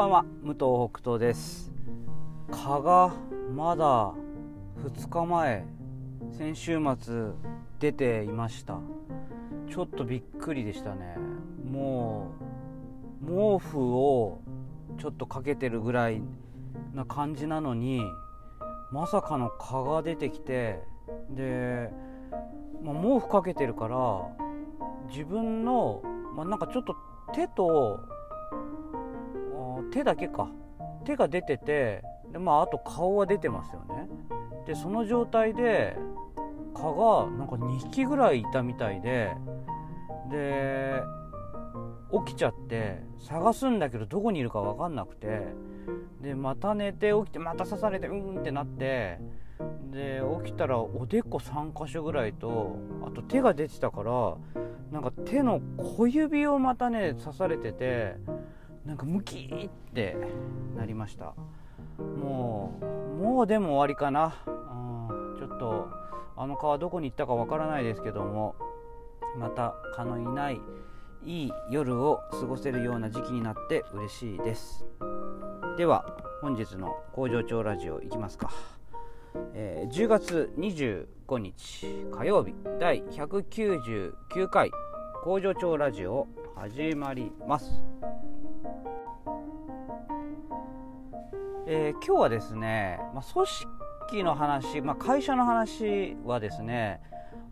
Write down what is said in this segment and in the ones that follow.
ばんは武藤北斗です。蚊がまだ2日前先週末出ていました。ちょっとびっくりでしたね。もう毛布をちょっとかけてるぐらいな感じなのにまさかの蚊が出てきてで、まあ、毛布かけてるから自分の、まあ、なんかちょっと手と手だけか。手が出ててで、まあ、あと顔は出てますよね。でその状態で蚊がなんか2匹ぐらいいたみたいでで起きちゃって探すんだけどどこにいるか分かんなくてでまた寝て起きてまた刺されてうんってなってで起きたらおでこ3箇所ぐらいとあと手が出てたからなんか手の小指をまたね刺されててなんかムキーってなりました。もうもうでも終わりかな、うん、ちょっとあの川どこに行ったかわからないですけどもまた蚊のいないいい夜を過ごせるような時期になって嬉しいです。では本日の工場長ラジオいきますか、えー、10月25日火曜日第199回工場長ラジオ始まります。えー、今日はですね、まあ、組織の話、まあ、会社の話はですね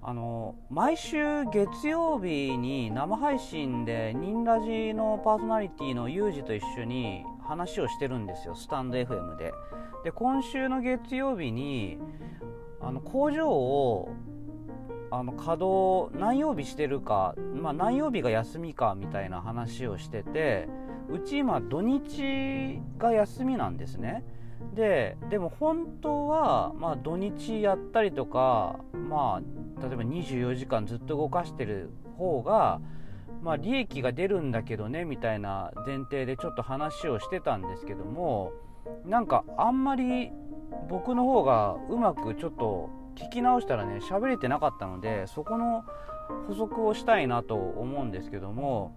あの毎週月曜日に生配信でニンラジのパーソナリティのユージと一緒に話をしてるんですよスタンド FM で。で今週の月曜日にあの工場をあの稼働何曜日してるか、まあ、何曜日が休みかみたいな話をしててうち今土日が休みなんですね。ででも本当は、まあ、土日やったりとか、まあ、例えば24時間ずっと動かしてる方が、まあ、利益が出るんだけどねみたいな前提でちょっと話をしてたんですけどもなんかあんまり僕の方がうまくちょっと聞き直したらね喋れてなかったのでそこの補足をしたいなと思うんですけども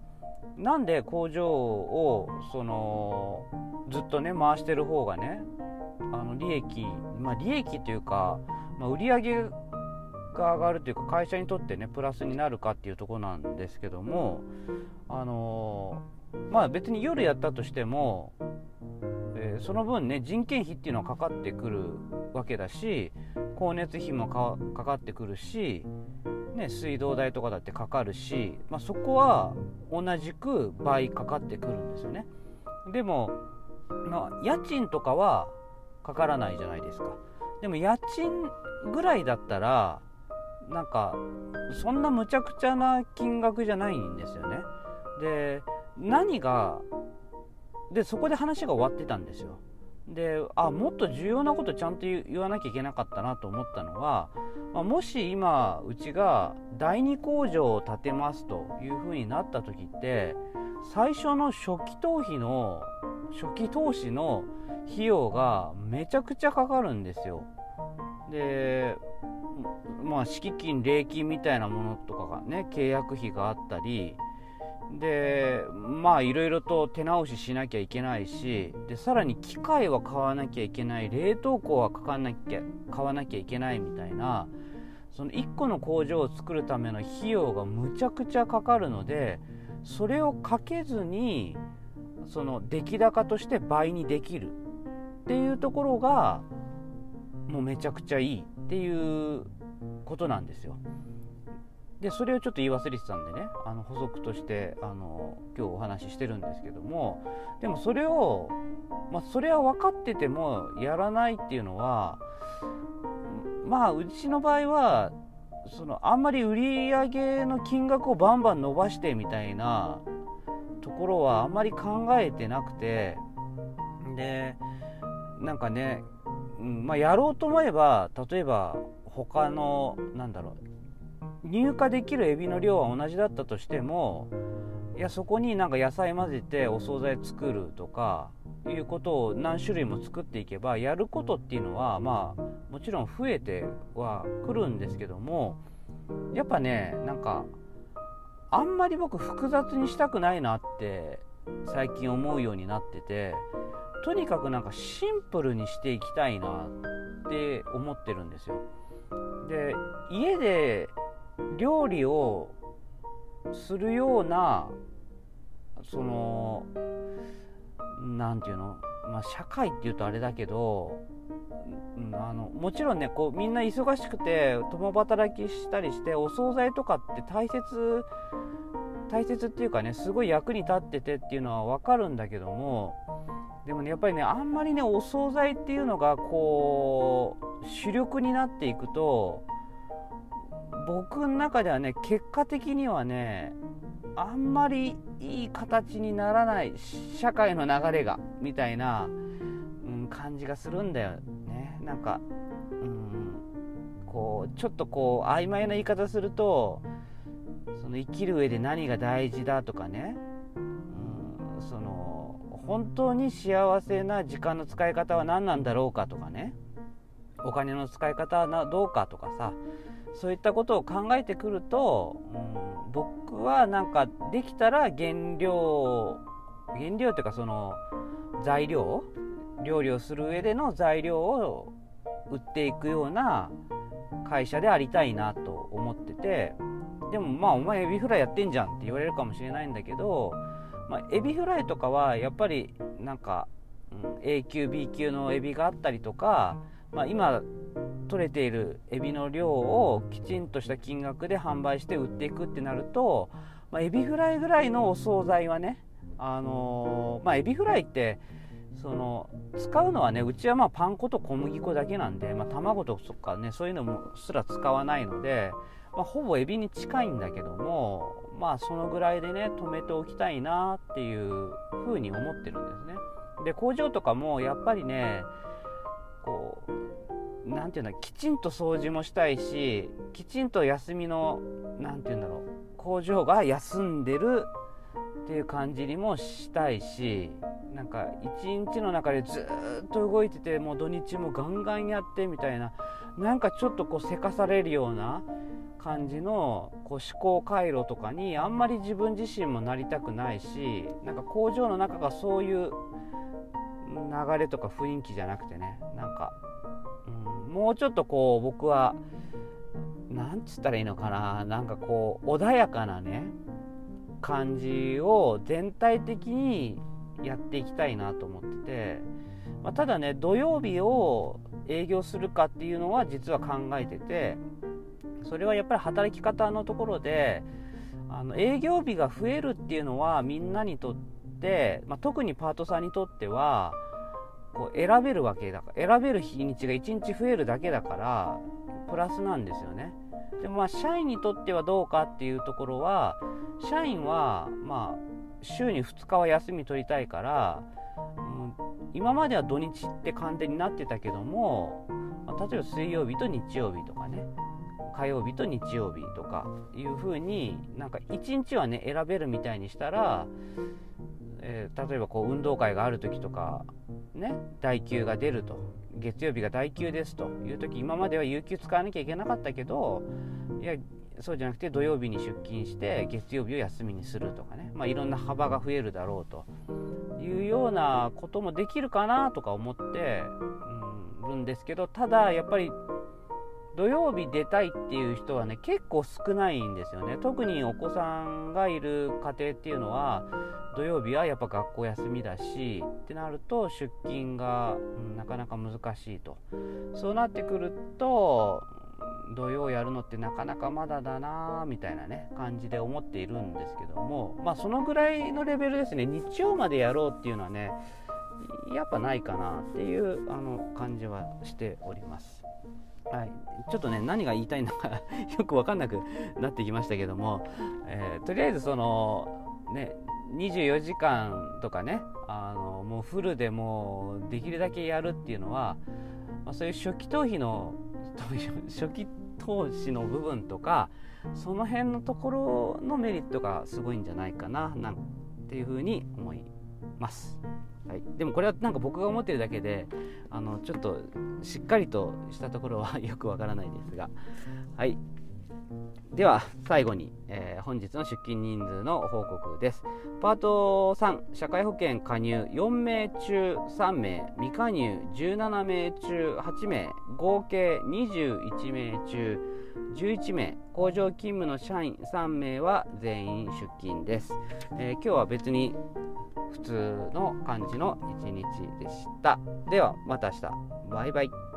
なんで工場をそのずっとね回してる方がねあの利益まあ利益というか、まあ、売り上げが上がるというか会社にとってねプラスになるかっていうとこなんですけどもあのまあ別に夜やったとしても、その分ね人件費っていうのはかかってくるわけだし光熱費もかかってくるしね、水道代とかだってかかるし、まあ、そこは同じく倍かかってくるんですよね。でも、まあ、家賃とかはかからないじゃないですか。でも家賃ぐらいだったらなんかそんなむちゃくちゃな金額じゃないんですよね。で何がでそこで話が終わってたんですよ。であもっと重要なことちゃんと言わなきゃいけなかったなと思ったのは、まあ、もし今うちが第2工場を建てますというふうになった時って最初の初期投資の初期投資の費用がめちゃくちゃかかるんですよ。でまあ敷金礼金みたいなものとかがね契約費があったりでまあいろいろと手直ししなきゃいけないしでさらに機械は買わなきゃいけない冷凍庫は買わなきゃ買わなきゃいけないみたいなその1個の工場を作るための費用がむちゃくちゃかかるのでそれをかけずにその出来高として倍にできるっていうところがもうめちゃくちゃいいっていうことなんですよ。でそれをちょっと言い忘れてたんでねあの補足としてあの今日お話ししてるんですけどもでもそれを、まあ、それは分かっててもやらないっていうのはまあうちの場合はそのあんまり売り上げの金額をバンバン伸ばしてみたいなところはあんまり考えてなくてでなんかね、うんまあ、やろうと思えば例えば他のなんだろう入荷できるエビの量は同じだったとしてもいやそこになんか野菜混ぜてお惣菜作るとかいうことを何種類も作っていけばやることっていうのはまあもちろん増えてはくるんですけどもやっぱねなんかあんまり僕複雑にしたくないなって最近思うようになっててとにかくなんかシンプルにしていきたいなって思ってるんですよ。で家で料理をするようなその何て言うの、まあ、社会っていうとあれだけどあのもちろんねこうみんな忙しくて共働きしたりしてお惣菜とかって大切大切っていうかねすごい役に立っててっていうのは分かるんだけどもでもねやっぱりねあんまりねお惣菜っていうのがこう主力になっていくと僕の中ではね結果的にはねあんまりいい形にならない社会の流れがみたいな、うん、感じがするんだよね。なんか、うん、こうちょっとこう曖昧な言い方するとその生きる上で何が大事だとかね、うん、その本当に幸せな時間の使い方は何なんだろうかとかねお金の使い方はどうかとかさそういったことを考えてくると、うん、僕はなんかできたら原料原料っていうかその材料料理をする上での材料を売っていくような会社でありたいなと思っててでもまあお前エビフライやってんじゃんって言われるかもしれないんだけど、まあ、エビフライとかはやっぱりなんか、A 級 B 級のエビがあったりとか、まあ、今取れているエビの量をきちんとした金額で販売して売っていくってなると、まあ、エビフライぐらいのお惣菜はね、あのー、まあ、エビフライってその使うのはねうちはまあパン粉と小麦粉だけなんで、まあ、卵とかねそういうのもすら使わないので、まあ、ほぼエビに近いんだけどもまあそのぐらいでね止めておきたいなっていうふうに思ってるんですね。で工場とかもやっぱりねこう何て言うんだきちんと掃除もしたいしきちんと休みの何て言うんだろう工場が休んでるっていう感じにもしたいしなんか一日の中でずっと動いててもう土日もガンガンやってみたいななんかちょっとこうせかされるような感じのこう思考回路とかにあんまり自分自身もなりたくないしなんか工場の中がそういう流れとか雰囲気じゃなくてねなんかもうちょっとこう僕はなんつったらいいのかな。なんかこう穏やかなね感じを全体的にやっていきたいなと思ってて、まあ、ただね土曜日を営業するかっていうのは実は考えててそれはやっぱり働き方のところであの営業日が増えるっていうのはみんなにとって、まあ、特にパートさんにとってはこう選べるわけだ。から選べる日にちが1日増えるだけだからプラスなんですよね。でまあ社員にとってはどうかっていうところは社員はまあ週に2日は休み取りたいから、うん、今までは土日って完全になってたけども、まあ、例えば水曜日と日曜日とかね火曜日と日曜日とかいう風になんか1日はね選べるみたいにしたらえー、例えばこう運動会がある時とかね代休が出ると。月曜日が代休ですという時今までは有給使わなきゃいけなかったけどいやそうじゃなくて土曜日に出勤して月曜日を休みにするとかね、まあ、いろんな幅が増えるだろうというようなこともできるかなとか思って、るんですけどただやっぱり土曜日出たいっていう人はね結構少ないんですよね。特にお子さんがいる家庭っていうのは土曜日はやっぱ学校休みだしってなると出勤が、うん、なかなか難しいと。そうなってくると土曜やるのってなかなかまだだなみたいなね感じで思っているんですけどもまあそのぐらいのレベルですね。日曜までやろうっていうのはねやっぱないかなっていうあの感じはしております。はい、ちょっとね何が言いたいのか よく分かんなくなってきましたけども、えー、とりあえずそのね24時間とかねあのもうフルでもうできるだけやるっていうのは、まあ、そういう初期投資の 初期投資の部分とかその辺のところのメリットがすごいんじゃないかななんていうふうに思います。はい、でもこれはなんか僕が思ってるだけであのちょっとしっかりとしたところは よくわからないですが。はい。では最後に、えー、本日の出勤人数の報告です。パート3社会保険加入4名中3名未加入17名中8名合計21名中11名工場勤務の社員3名は全員出勤です、えー、今日は別に普通の感じの一日でした。ではまた明日。バイバイ。